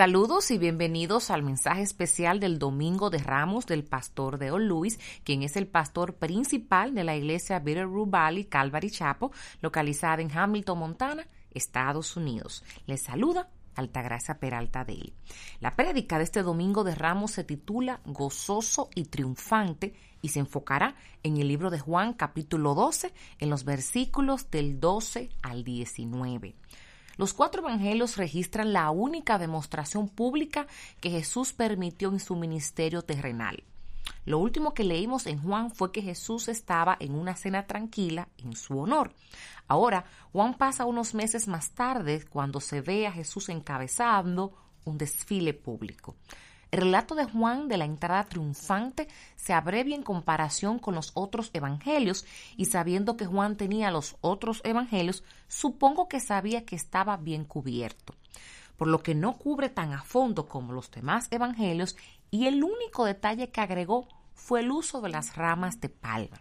Saludos y bienvenidos al mensaje especial del Domingo de Ramos del pastor Deo Luis, quien es el pastor principal de la iglesia Bitterroot Valley Calvary Chapel, localizada en Hamilton, Montana, Estados Unidos. Les saluda Altagracia Peralta de él. La prédica de este Domingo de Ramos se titula Gozoso y Triunfante y se enfocará en el libro de Juan capítulo 12 en los versículos del 12 al 19. Los cuatro evangelios registran la única demostración pública que Jesús permitió en su ministerio terrenal. Lo último que leímos en Juan fue que Jesús estaba en una cena tranquila en su honor. Ahora, Juan pasa unos meses más tarde cuando se ve a Jesús encabezando un desfile público. El relato de Juan de la entrada triunfante se abrevia en comparación con los otros evangelios y sabiendo que Juan tenía los otros evangelios, supongo que sabía que estaba bien cubierto, por lo que no cubre tan a fondo como los demás evangelios y el único detalle que agregó fue el uso de las ramas de palma.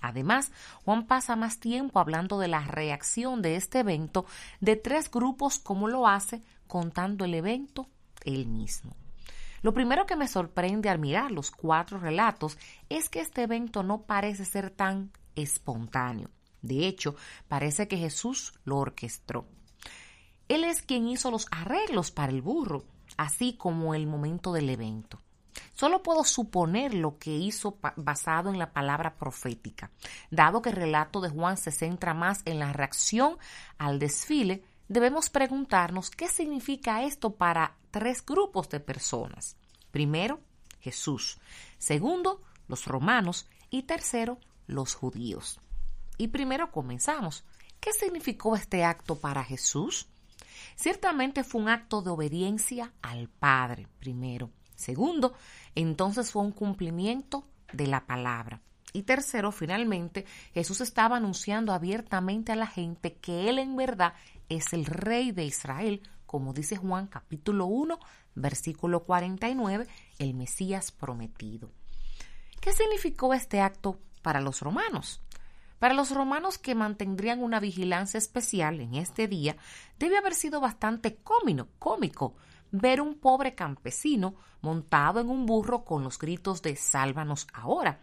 Además, Juan pasa más tiempo hablando de la reacción de este evento de tres grupos como lo hace contando el evento él mismo. Lo primero que me sorprende al mirar los cuatro relatos es que este evento no parece ser tan espontáneo. De hecho, parece que Jesús lo orquestó. Él es quien hizo los arreglos para el burro, así como el momento del evento. Solo puedo suponer lo que hizo basado en la palabra profética. Dado que el relato de Juan se centra más en la reacción al desfile, debemos preguntarnos qué significa esto para tres grupos de personas. Primero, Jesús. Segundo, los romanos. Y tercero, los judíos. Y primero comenzamos. ¿Qué significó este acto para Jesús? Ciertamente fue un acto de obediencia al Padre, primero. Segundo, entonces fue un cumplimiento de la palabra. Y tercero, finalmente, Jesús estaba anunciando abiertamente a la gente que Él en verdad es el rey de Israel, como dice Juan capítulo 1, versículo 49, el Mesías prometido. ¿Qué significó este acto para los romanos? Para los romanos que mantendrían una vigilancia especial en este día, debe haber sido bastante cómico, cómico ver un pobre campesino montado en un burro con los gritos de sálvanos ahora,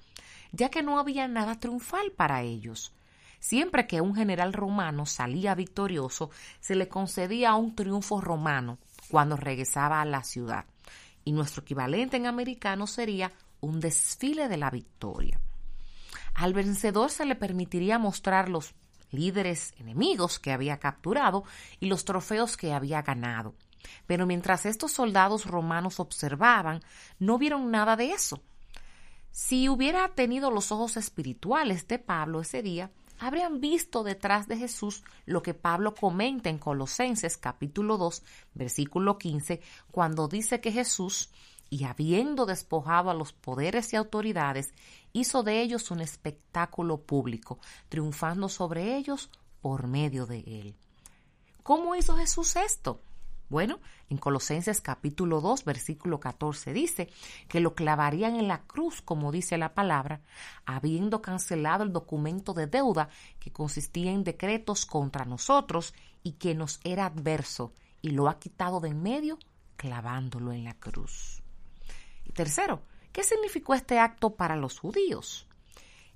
ya que no había nada triunfal para ellos. Siempre que un general romano salía victorioso, se le concedía un triunfo romano cuando regresaba a la ciudad. Y nuestro equivalente en americano sería un desfile de la victoria. Al vencedor se le permitiría mostrar los líderes enemigos que había capturado y los trofeos que había ganado. Pero mientras estos soldados romanos observaban, no vieron nada de eso. Si hubiera tenido los ojos espirituales de Pablo ese día, habrían visto detrás de Jesús lo que Pablo comenta en Colosenses capítulo 2, versículo 15, cuando dice que Jesús, y habiendo despojado a los poderes y autoridades, hizo de ellos un espectáculo público, triunfando sobre ellos por medio de él. ¿Cómo hizo Jesús esto? Bueno, en Colosenses capítulo 2, versículo 14 dice que lo clavarían en la cruz, como dice la palabra, habiendo cancelado el documento de deuda que consistía en decretos contra nosotros y que nos era adverso, y lo ha quitado de en medio, clavándolo en la cruz. Y tercero, ¿qué significó este acto para los judíos?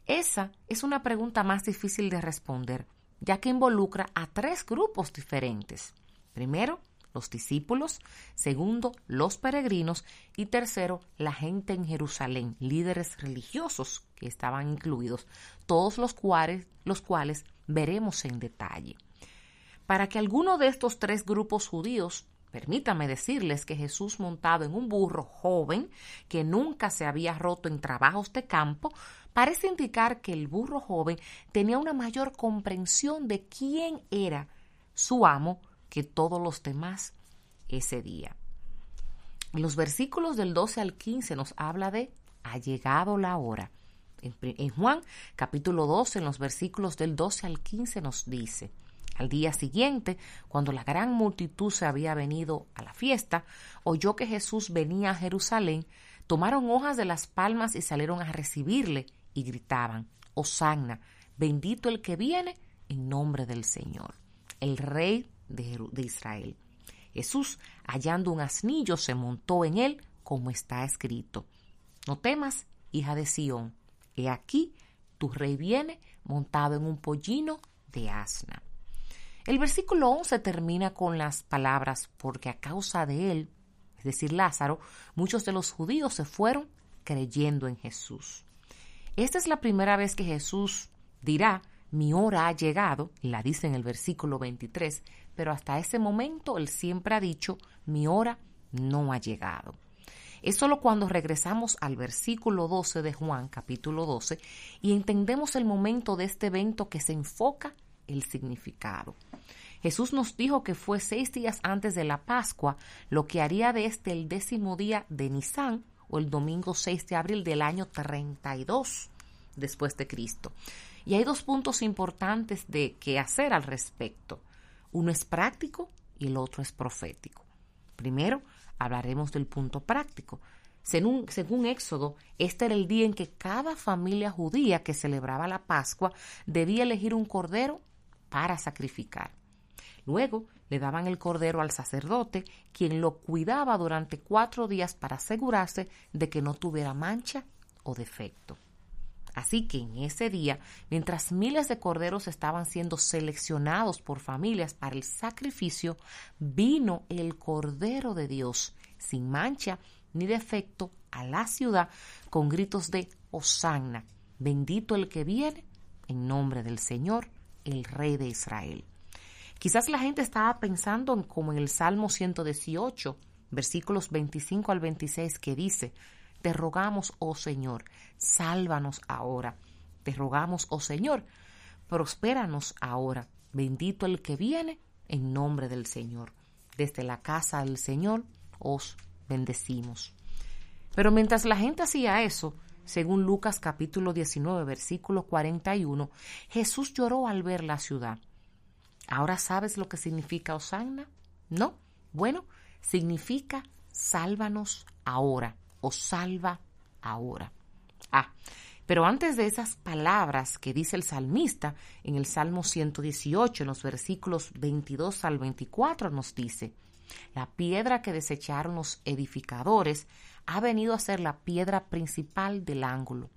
Esa es una pregunta más difícil de responder, ya que involucra a tres grupos diferentes. Primero, los discípulos, segundo, los peregrinos y tercero, la gente en Jerusalén, líderes religiosos que estaban incluidos, todos los cuales, los cuales veremos en detalle. Para que alguno de estos tres grupos judíos Permítame decirles que Jesús montado en un burro joven que nunca se había roto en trabajos de campo, parece indicar que el burro joven tenía una mayor comprensión de quién era su amo que todos los demás ese día. En los versículos del 12 al 15 nos habla de ha llegado la hora. En, Juan capítulo 12, en los versículos del 12 al 15 nos dice, al día siguiente, cuando la gran multitud se había venido a la fiesta, oyó que Jesús venía a Jerusalén, tomaron hojas de las palmas y salieron a recibirle y gritaban, Hosanna, bendito el que viene en nombre del Señor, el Rey de, Israel. Jesús, hallando un asnillo, se montó en él, como está escrito. No temas, hija de Sión, he aquí, tu rey viene montado en un pollino de asna. El versículo 11 termina con las palabras, porque a causa de él, es decir, Lázaro, muchos de los judíos se fueron creyendo en Jesús. Esta es la primera vez que Jesús dirá, mi hora ha llegado, la dice en el versículo 23, pero hasta ese momento él siempre ha dicho, mi hora no ha llegado. Es solo cuando regresamos al versículo 12 de Juan, capítulo 12, y entendemos el momento de este evento que se enfoca el significado. Jesús nos dijo que fue seis días antes de la Pascua, lo que haría de este el décimo día de Nisan, o el domingo 6 de abril del año 32 después de Cristo. Y hay dos puntos importantes de qué hacer al respecto. Uno es práctico y el otro es profético. Primero, hablaremos del punto práctico. Según, según, Éxodo, este era el día en que cada familia judía que celebraba la Pascua debía elegir un cordero para sacrificar. Luego le daban el cordero al sacerdote, quien lo cuidaba durante cuatro días para asegurarse de que no tuviera mancha o defecto. Así que en ese día, mientras miles de corderos estaban siendo seleccionados por familias para el sacrificio, vino el Cordero de Dios, sin mancha ni defecto, a la ciudad con gritos de Hosanna, bendito el que viene, en nombre del Señor, el Rey de Israel. Quizás la gente estaba pensando en como en el Salmo 118, versículos 25 al 26, que dice, te rogamos, oh Señor, sálvanos ahora. Te rogamos, oh Señor, prospéranos ahora. Bendito el que viene en nombre del Señor. Desde la casa del Señor os bendecimos. Pero mientras la gente hacía eso, según Lucas capítulo 19, versículo 41, Jesús lloró al ver la ciudad. ¿Ahora sabes lo que significa Osanna? ¿No? Bueno, significa sálvanos ahora o salva ahora. Ah, pero antes de esas palabras que dice el salmista en el Salmo 118, en los versículos 22 al 24, nos dice, la piedra que desecharon los edificadores ha venido a ser la piedra principal del ángulo.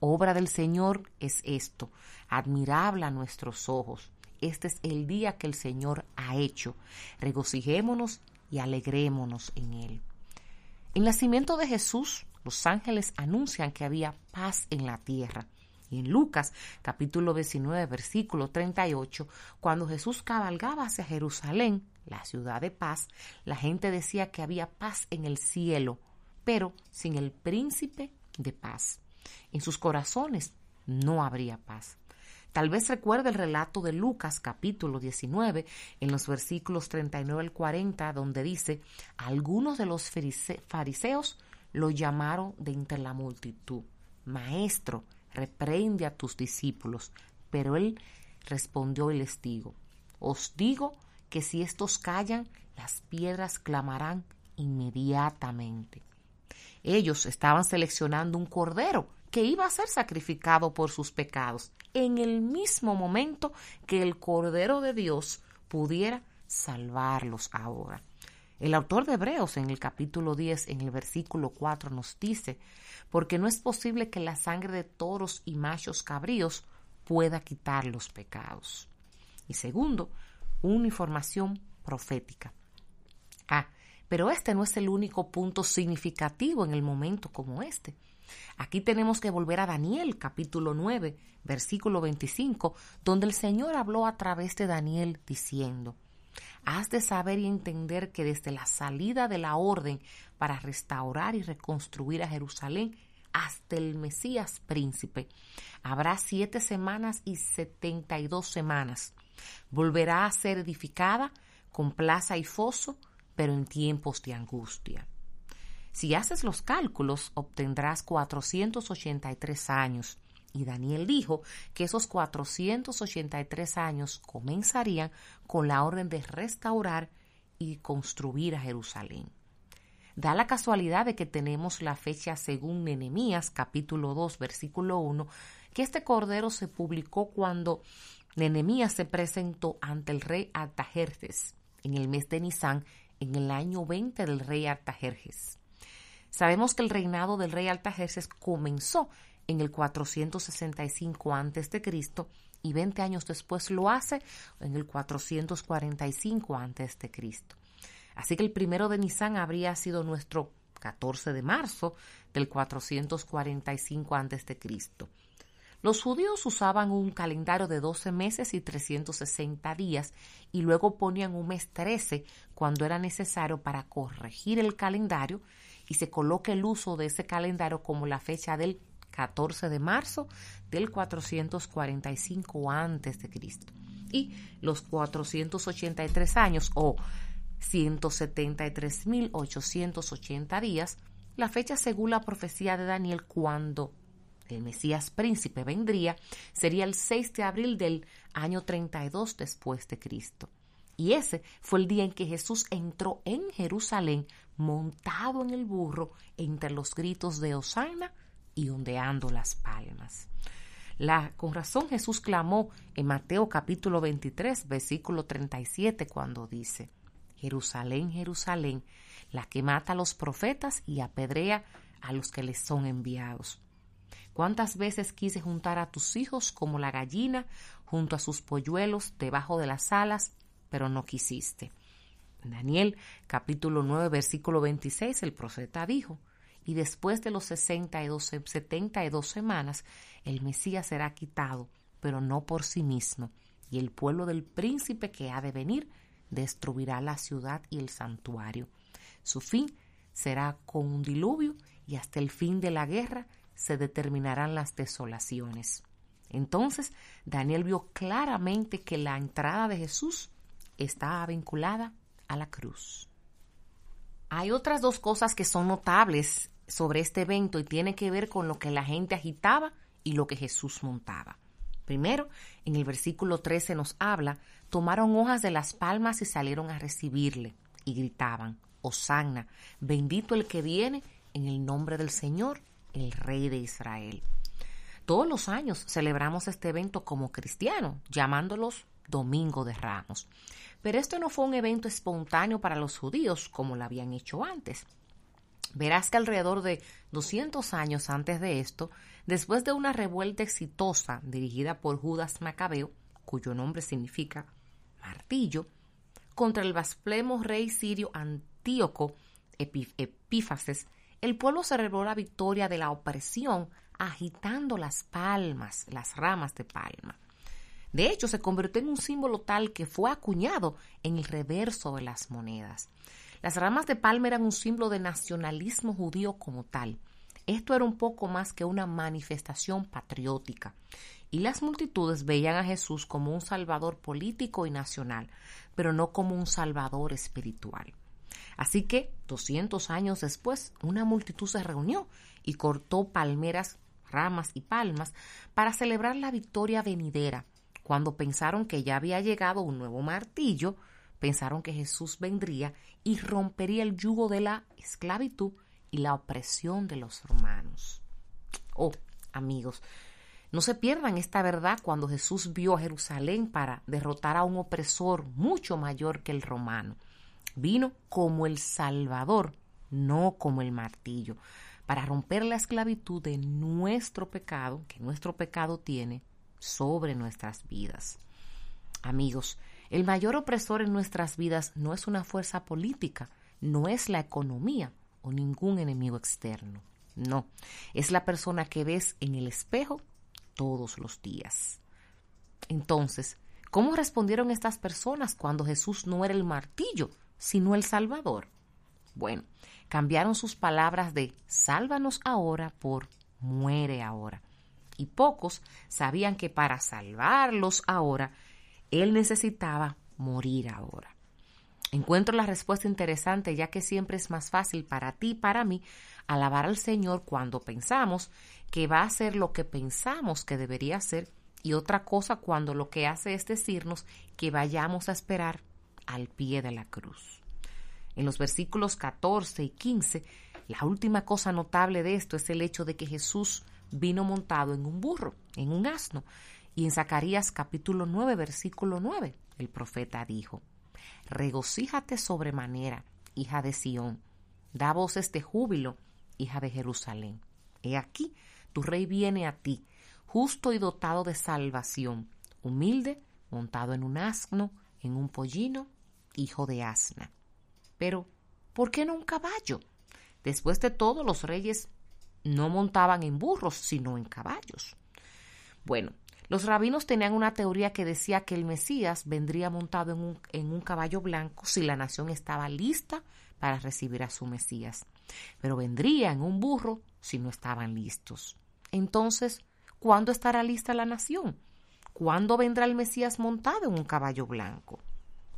Obra del Señor es esto, admirable a nuestros ojos. Este es el día que el Señor ha hecho. Regocijémonos y alegrémonos en él. El nacimiento de Jesús, los ángeles anuncian que había paz en la tierra. Y en Lucas capítulo 19 versículo 38, cuando Jesús cabalgaba hacia Jerusalén, la ciudad de paz, la gente decía que había paz en el cielo, pero sin el príncipe de paz. En sus corazones no habría paz. Tal vez recuerde el relato de Lucas capítulo 19 en los versículos 39 al 40 donde dice, algunos de los fariseos lo llamaron de entre la multitud, Maestro, reprende a tus discípulos. Pero él respondió y les digo, os digo que si estos callan, las piedras clamarán inmediatamente. Ellos estaban seleccionando un cordero que iba a ser sacrificado por sus pecados, en el mismo momento que el Cordero de Dios pudiera salvarlos ahora. El autor de Hebreos en el capítulo 10, en el versículo 4, nos dice, porque no es posible que la sangre de toros y machos cabríos pueda quitar los pecados. Y segundo, una información profética. Ah, pero este no es el único punto significativo en el momento como este. Aquí tenemos que volver a Daniel capítulo 9, versículo 25, donde el Señor habló a través de Daniel diciendo, Has de saber y entender que desde la salida de la orden para restaurar y reconstruir a Jerusalén hasta el Mesías príncipe, habrá siete semanas y setenta y dos semanas. Volverá a ser edificada con plaza y foso, pero en tiempos de angustia. Si haces los cálculos, obtendrás 483 años. Y Daniel dijo que esos 483 años comenzarían con la orden de restaurar y construir a Jerusalén. Da la casualidad de que tenemos la fecha según Nenemías capítulo 2 versículo 1, que este cordero se publicó cuando Nenemías se presentó ante el rey Artajerjes en el mes de Nisan en el año 20 del rey Artajerjes. Sabemos que el reinado del rey Artajerjes comenzó en el 465 a.C. y 20 años después lo hace en el 445 a.C. Así que el primero de Nisan habría sido nuestro 14 de marzo del 445 a.C. Los judíos usaban un calendario de 12 meses y 360 días y luego ponían un mes 13 cuando era necesario para corregir el calendario y se coloca el uso de ese calendario como la fecha del 14 de marzo del 445 a.C. Y los 483 años o 173.880 días, la fecha según la profecía de Daniel cuando el Mesías príncipe vendría, sería el 6 de abril del año 32 después de Cristo. Y ese fue el día en que Jesús entró en Jerusalén montado en el burro entre los gritos de Osana y ondeando las palmas. La, con razón Jesús clamó en Mateo capítulo 23, versículo 37, cuando dice, Jerusalén, Jerusalén, la que mata a los profetas y apedrea a los que les son enviados. ¿Cuántas veces quise juntar a tus hijos como la gallina junto a sus polluelos debajo de las alas, pero no quisiste? Daniel capítulo 9 versículo 26 el profeta dijo, y después de los sesenta y setenta y dos semanas, el Mesías será quitado, pero no por sí mismo, y el pueblo del príncipe que ha de venir destruirá la ciudad y el santuario. Su fin será con un diluvio y hasta el fin de la guerra se determinarán las desolaciones. Entonces Daniel vio claramente que la entrada de Jesús estaba vinculada a la cruz. Hay otras dos cosas que son notables sobre este evento y tiene que ver con lo que la gente agitaba y lo que Jesús montaba. Primero, en el versículo 13 nos habla, tomaron hojas de las palmas y salieron a recibirle y gritaban, Hosanna, bendito el que viene en el nombre del Señor, el Rey de Israel. Todos los años celebramos este evento como cristiano, llamándolos Domingo de Ramos. Pero esto no fue un evento espontáneo para los judíos como lo habían hecho antes. Verás que alrededor de 200 años antes de esto, después de una revuelta exitosa dirigida por Judas Macabeo, cuyo nombre significa martillo, contra el blasfemo rey sirio Antíoco Epífases, el pueblo celebró la victoria de la opresión agitando las palmas, las ramas de palma. De hecho, se convirtió en un símbolo tal que fue acuñado en el reverso de las monedas. Las ramas de palma eran un símbolo de nacionalismo judío como tal. Esto era un poco más que una manifestación patriótica. Y las multitudes veían a Jesús como un salvador político y nacional, pero no como un salvador espiritual. Así que, 200 años después, una multitud se reunió y cortó palmeras, ramas y palmas para celebrar la victoria venidera. Cuando pensaron que ya había llegado un nuevo martillo, pensaron que Jesús vendría y rompería el yugo de la esclavitud y la opresión de los romanos. Oh, amigos, no se pierdan esta verdad cuando Jesús vio a Jerusalén para derrotar a un opresor mucho mayor que el romano. Vino como el Salvador, no como el martillo, para romper la esclavitud de nuestro pecado, que nuestro pecado tiene sobre nuestras vidas. Amigos, el mayor opresor en nuestras vidas no es una fuerza política, no es la economía o ningún enemigo externo. No, es la persona que ves en el espejo todos los días. Entonces, ¿cómo respondieron estas personas cuando Jesús no era el martillo, sino el Salvador? Bueno, cambiaron sus palabras de sálvanos ahora por muere ahora. Y pocos sabían que para salvarlos ahora él necesitaba morir ahora. Encuentro la respuesta interesante ya que siempre es más fácil para ti y para mí alabar al Señor cuando pensamos que va a hacer lo que pensamos que debería hacer y otra cosa cuando lo que hace es decirnos que vayamos a esperar al pie de la cruz. En los versículos 14 y 15, la última cosa notable de esto es el hecho de que Jesús vino montado en un burro, en un asno, y en Zacarías capítulo 9, versículo 9, el profeta dijo, regocíjate sobremanera, hija de Sión, da voces de júbilo, hija de Jerusalén. He aquí, tu rey viene a ti, justo y dotado de salvación, humilde, montado en un asno, en un pollino, hijo de asna. Pero, ¿por qué no un caballo? Después de todo, los reyes no montaban en burros, sino en caballos. Bueno, los rabinos tenían una teoría que decía que el Mesías vendría montado en un, en un, caballo blanco si la nación estaba lista para recibir a su Mesías, pero vendría en un burro si no estaban listos. Entonces, ¿cuándo estará lista la nación? ¿Cuándo vendrá el Mesías montado en un caballo blanco?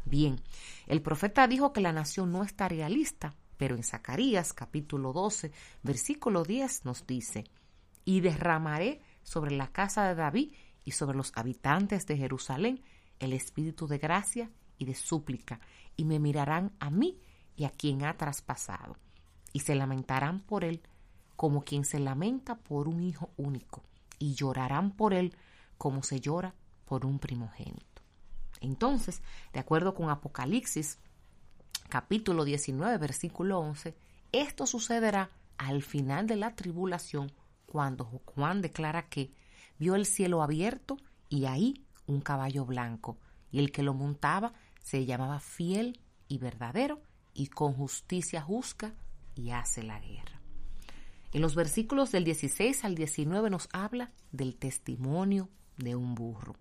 Bien, el profeta dijo que la nación no estaría lista, pero en Zacarías capítulo 12, versículo 10 nos dice, y derramaré sobre la casa de David y sobre los habitantes de Jerusalén el espíritu de gracia y de súplica, y me mirarán a mí y a quien ha traspasado, y se lamentarán por él como quien se lamenta por un hijo único, y llorarán por él como se llora por un primogénito. Entonces, de acuerdo con Apocalipsis capítulo 19, versículo 11, esto sucederá al final de la tribulación, cuando Juan declara que vio el cielo abierto y ahí un caballo blanco, y el que lo montaba se llamaba fiel y verdadero, y con justicia juzga y hace la guerra. En los versículos del 16 al 19 nos habla del testimonio de un burro.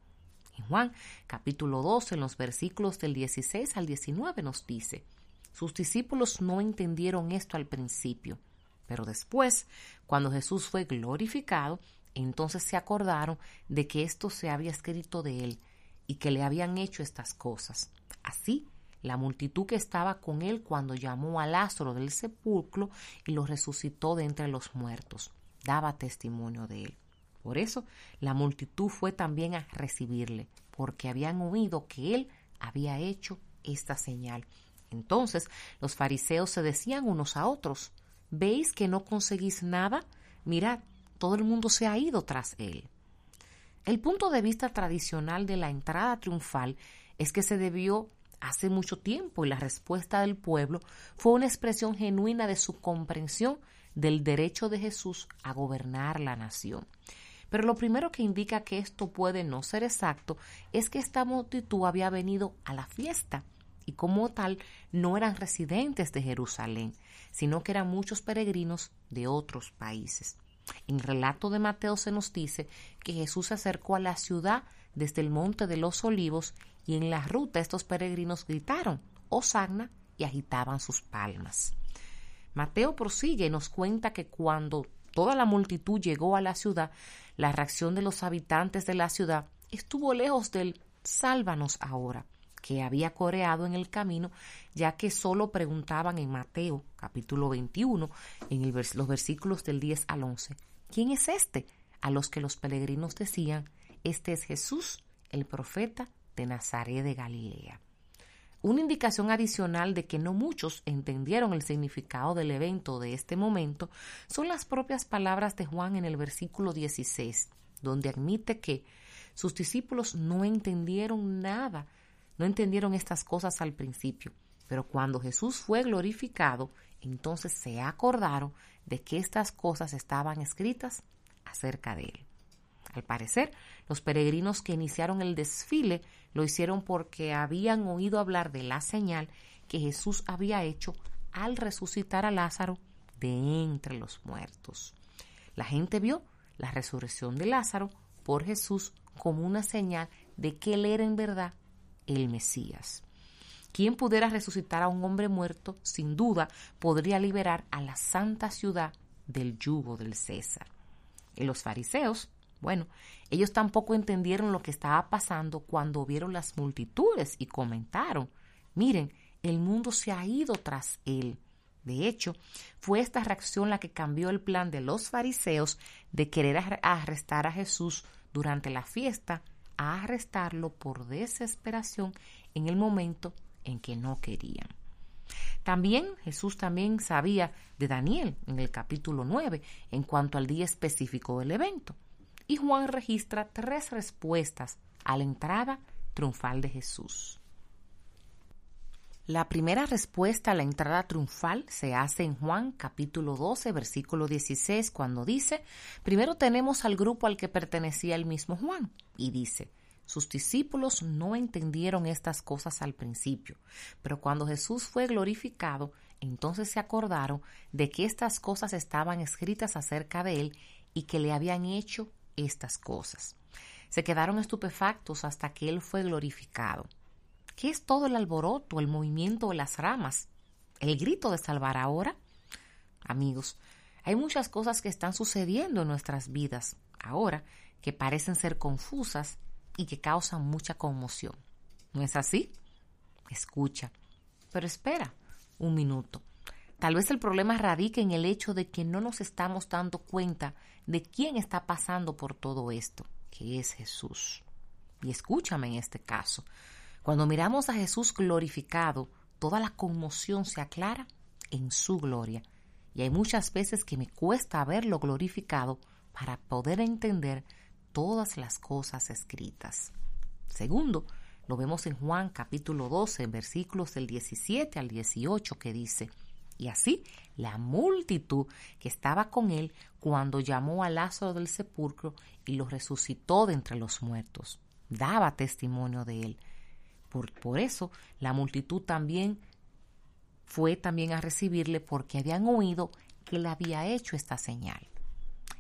En Juan capítulo 12, en los versículos del 16 al 19 nos dice, sus discípulos no entendieron esto al principio, pero después, cuando Jesús fue glorificado, entonces se acordaron de que esto se había escrito de él y que le habían hecho estas cosas. Así, la multitud que estaba con él cuando llamó a Lázaro del sepulcro y lo resucitó de entre los muertos, daba testimonio de él. Por eso la multitud fue también a recibirle, porque habían oído que él había hecho esta señal. Entonces los fariseos se decían unos a otros, ¿veis que no conseguís nada? Mirad, todo el mundo se ha ido tras él. El punto de vista tradicional de la entrada triunfal es que se debió hace mucho tiempo y la respuesta del pueblo fue una expresión genuina de su comprensión del derecho de Jesús a gobernar la nación. Pero lo primero que indica que esto puede no ser exacto es que esta multitud había venido a la fiesta y como tal no eran residentes de Jerusalén, sino que eran muchos peregrinos de otros países. En el relato de Mateo se nos dice que Jesús se acercó a la ciudad desde el monte de los olivos y en la ruta estos peregrinos gritaron Hosanna y agitaban sus palmas. Mateo prosigue y nos cuenta que cuando toda la multitud llegó a la ciudad, la reacción de los habitantes de la ciudad estuvo lejos del sálvanos ahora, que había coreado en el camino, ya que solo preguntaban en Mateo capítulo 21, en los versículos del 10 al 11, ¿quién es este? A los que los peregrinos decían, este es Jesús, el profeta de Nazaret de Galilea. Una indicación adicional de que no muchos entendieron el significado del evento de este momento son las propias palabras de Juan en el versículo 16, donde admite que sus discípulos no entendieron nada, no entendieron estas cosas al principio, pero cuando Jesús fue glorificado, entonces se acordaron de que estas cosas estaban escritas acerca de él. Al parecer, los peregrinos que iniciaron el desfile lo hicieron porque habían oído hablar de la señal que Jesús había hecho al resucitar a Lázaro de entre los muertos. La gente vio la resurrección de Lázaro por Jesús como una señal de que él era en verdad el Mesías. Quien pudiera resucitar a un hombre muerto, sin duda, podría liberar a la santa ciudad del yugo del César. Y los fariseos bueno, ellos tampoco entendieron lo que estaba pasando cuando vieron las multitudes y comentaron, miren, el mundo se ha ido tras él. De hecho, fue esta reacción la que cambió el plan de los fariseos de querer arrestar a Jesús durante la fiesta a arrestarlo por desesperación en el momento en que no querían. También Jesús también sabía de Daniel en el capítulo 9 en cuanto al día específico del evento y Juan registra tres respuestas a la entrada triunfal de Jesús. La primera respuesta a la entrada triunfal se hace en Juan capítulo 12, versículo 16, cuando dice, primero tenemos al grupo al que pertenecía el mismo Juan, y dice, sus discípulos no entendieron estas cosas al principio, pero cuando Jesús fue glorificado, entonces se acordaron de que estas cosas estaban escritas acerca de él y que le habían hecho estas cosas. Se quedaron estupefactos hasta que él fue glorificado. ¿Qué es todo el alboroto, el movimiento de las ramas? ¿El grito de salvar ahora? Amigos, hay muchas cosas que están sucediendo en nuestras vidas ahora que parecen ser confusas y que causan mucha conmoción. ¿No es así? Escucha. Pero espera un minuto. Tal vez el problema radica en el hecho de que no nos estamos dando cuenta de quién está pasando por todo esto, que es Jesús. Y escúchame en este caso. Cuando miramos a Jesús glorificado, toda la conmoción se aclara en su gloria. Y hay muchas veces que me cuesta verlo glorificado para poder entender todas las cosas escritas. Segundo, lo vemos en Juan capítulo 12, versículos del 17 al 18, que dice, y así la multitud que estaba con él cuando llamó a Lázaro del sepulcro y lo resucitó de entre los muertos, daba testimonio de él. Por, eso la multitud también fue también a recibirle porque habían oído que le había hecho esta señal.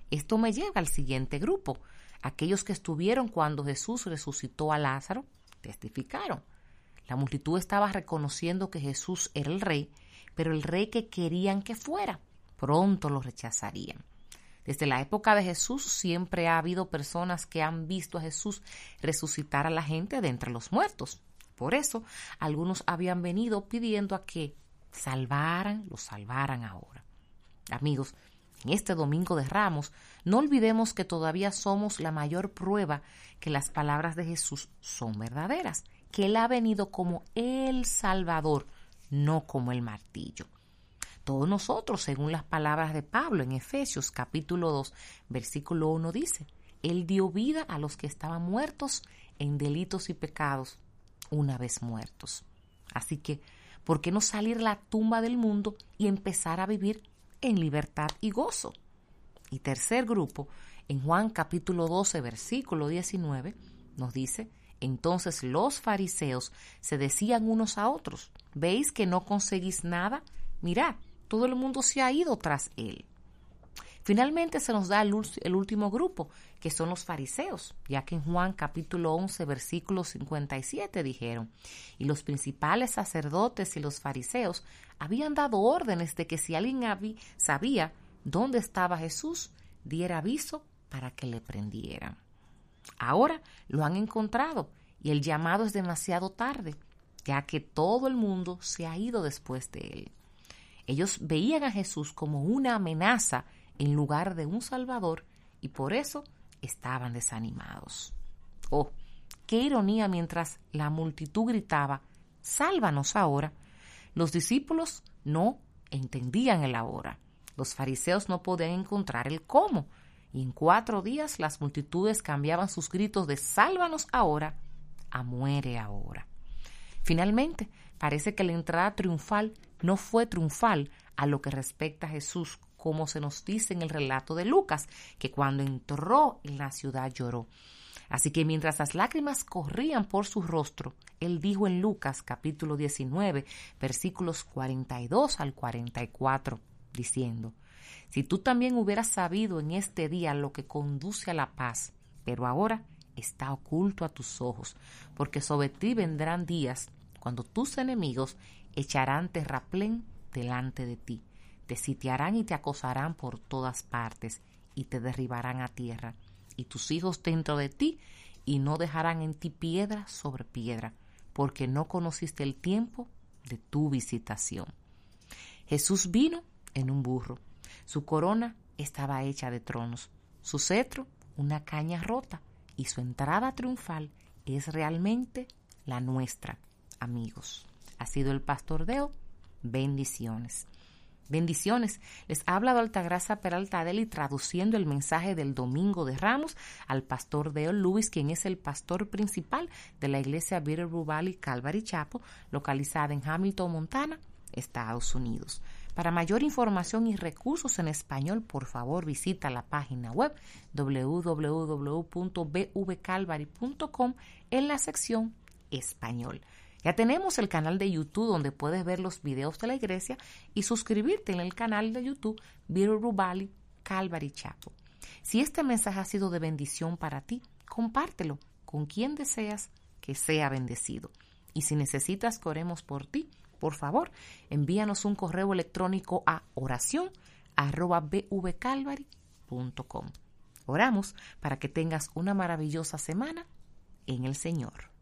Esto me lleva al siguiente grupo. Aquellos que estuvieron cuando Jesús resucitó a Lázaro testificaron. La multitud estaba reconociendo que Jesús era el rey, pero el rey que querían que fuera, pronto lo rechazarían. Desde la época de Jesús siempre ha habido personas que han visto a Jesús resucitar a la gente de entre los muertos. Por eso, algunos habían venido pidiendo a que salvaran, los salvaran ahora. Amigos, en este domingo de Ramos, no olvidemos que todavía somos la mayor prueba que las palabras de Jesús son verdaderas, que Él ha venido como el Salvador, no como el martillo. Todos nosotros, según las palabras de Pablo en Efesios capítulo 2, versículo 1 dice, Él dio vida a los que estaban muertos en delitos y pecados, una vez muertos. Así que, ¿por qué no salir la tumba del mundo y empezar a vivir en libertad y gozo? Y tercer grupo, en Juan capítulo 12, versículo 19, nos dice, entonces los fariseos se decían unos a otros, ¿veis que no conseguís nada? Mirad, todo el mundo se ha ido tras él. Finalmente se nos da el, último grupo, que son los fariseos, ya que en Juan capítulo 11, versículo 57 dijeron, y los principales sacerdotes y los fariseos habían dado órdenes de que si alguien sabía dónde estaba Jesús, diera aviso para que le prendieran. Ahora lo han encontrado y el llamado es demasiado tarde, ya que todo el mundo se ha ido después de él. Ellos veían a Jesús como una amenaza en lugar de un Salvador y por eso estaban desanimados. Oh, qué ironía mientras la multitud gritaba, Sálvanos ahora. Los discípulos no entendían el ahora. Los fariseos no podían encontrar el cómo. Y en cuatro días las multitudes cambiaban sus gritos de Sálvanos ahora a muere ahora. Finalmente, parece que la entrada triunfal no fue triunfal a lo que respecta a Jesús como se nos dice en el relato de Lucas, que cuando entró en la ciudad lloró. Así que mientras las lágrimas corrían por su rostro, él dijo en Lucas capítulo 19, versículos 42 al 44, diciendo, Si tú también hubieras sabido en este día lo que conduce a la paz, pero ahora está oculto a tus ojos, porque sobre ti vendrán días cuando tus enemigos echarán terraplén delante de ti te sitiarán y te acosarán por todas partes y te derribarán a tierra, y tus hijos dentro de ti, y no dejarán en ti piedra sobre piedra, porque no conociste el tiempo de tu visitación. Jesús vino en un burro, su corona estaba hecha de tronos, su cetro una caña rota, y su entrada triunfal es realmente la nuestra, amigos. Ha sido el pastor Deo. Bendiciones. Bendiciones. Les ha hablado Altagracia Peralta y traduciendo el mensaje del Domingo de Ramos al pastor Dale Lewis, quien es el pastor principal de la iglesia Bitterroot Valley Calvary Chapel, localizada en Hamilton, Montana, Estados Unidos. Para mayor información y recursos en español, por favor visita la página web www.bvcalvary.com en la sección Español. Ya tenemos el canal de YouTube donde puedes ver los videos de la iglesia y suscribirte en el canal de YouTube Vero Rubali Calvary Chapel. Si este mensaje ha sido de bendición para ti, compártelo con quien deseas que sea bendecido. Y si necesitas que oremos por ti, por favor, envíanos un correo electrónico a oración Oramos para que tengas una maravillosa semana en el Señor.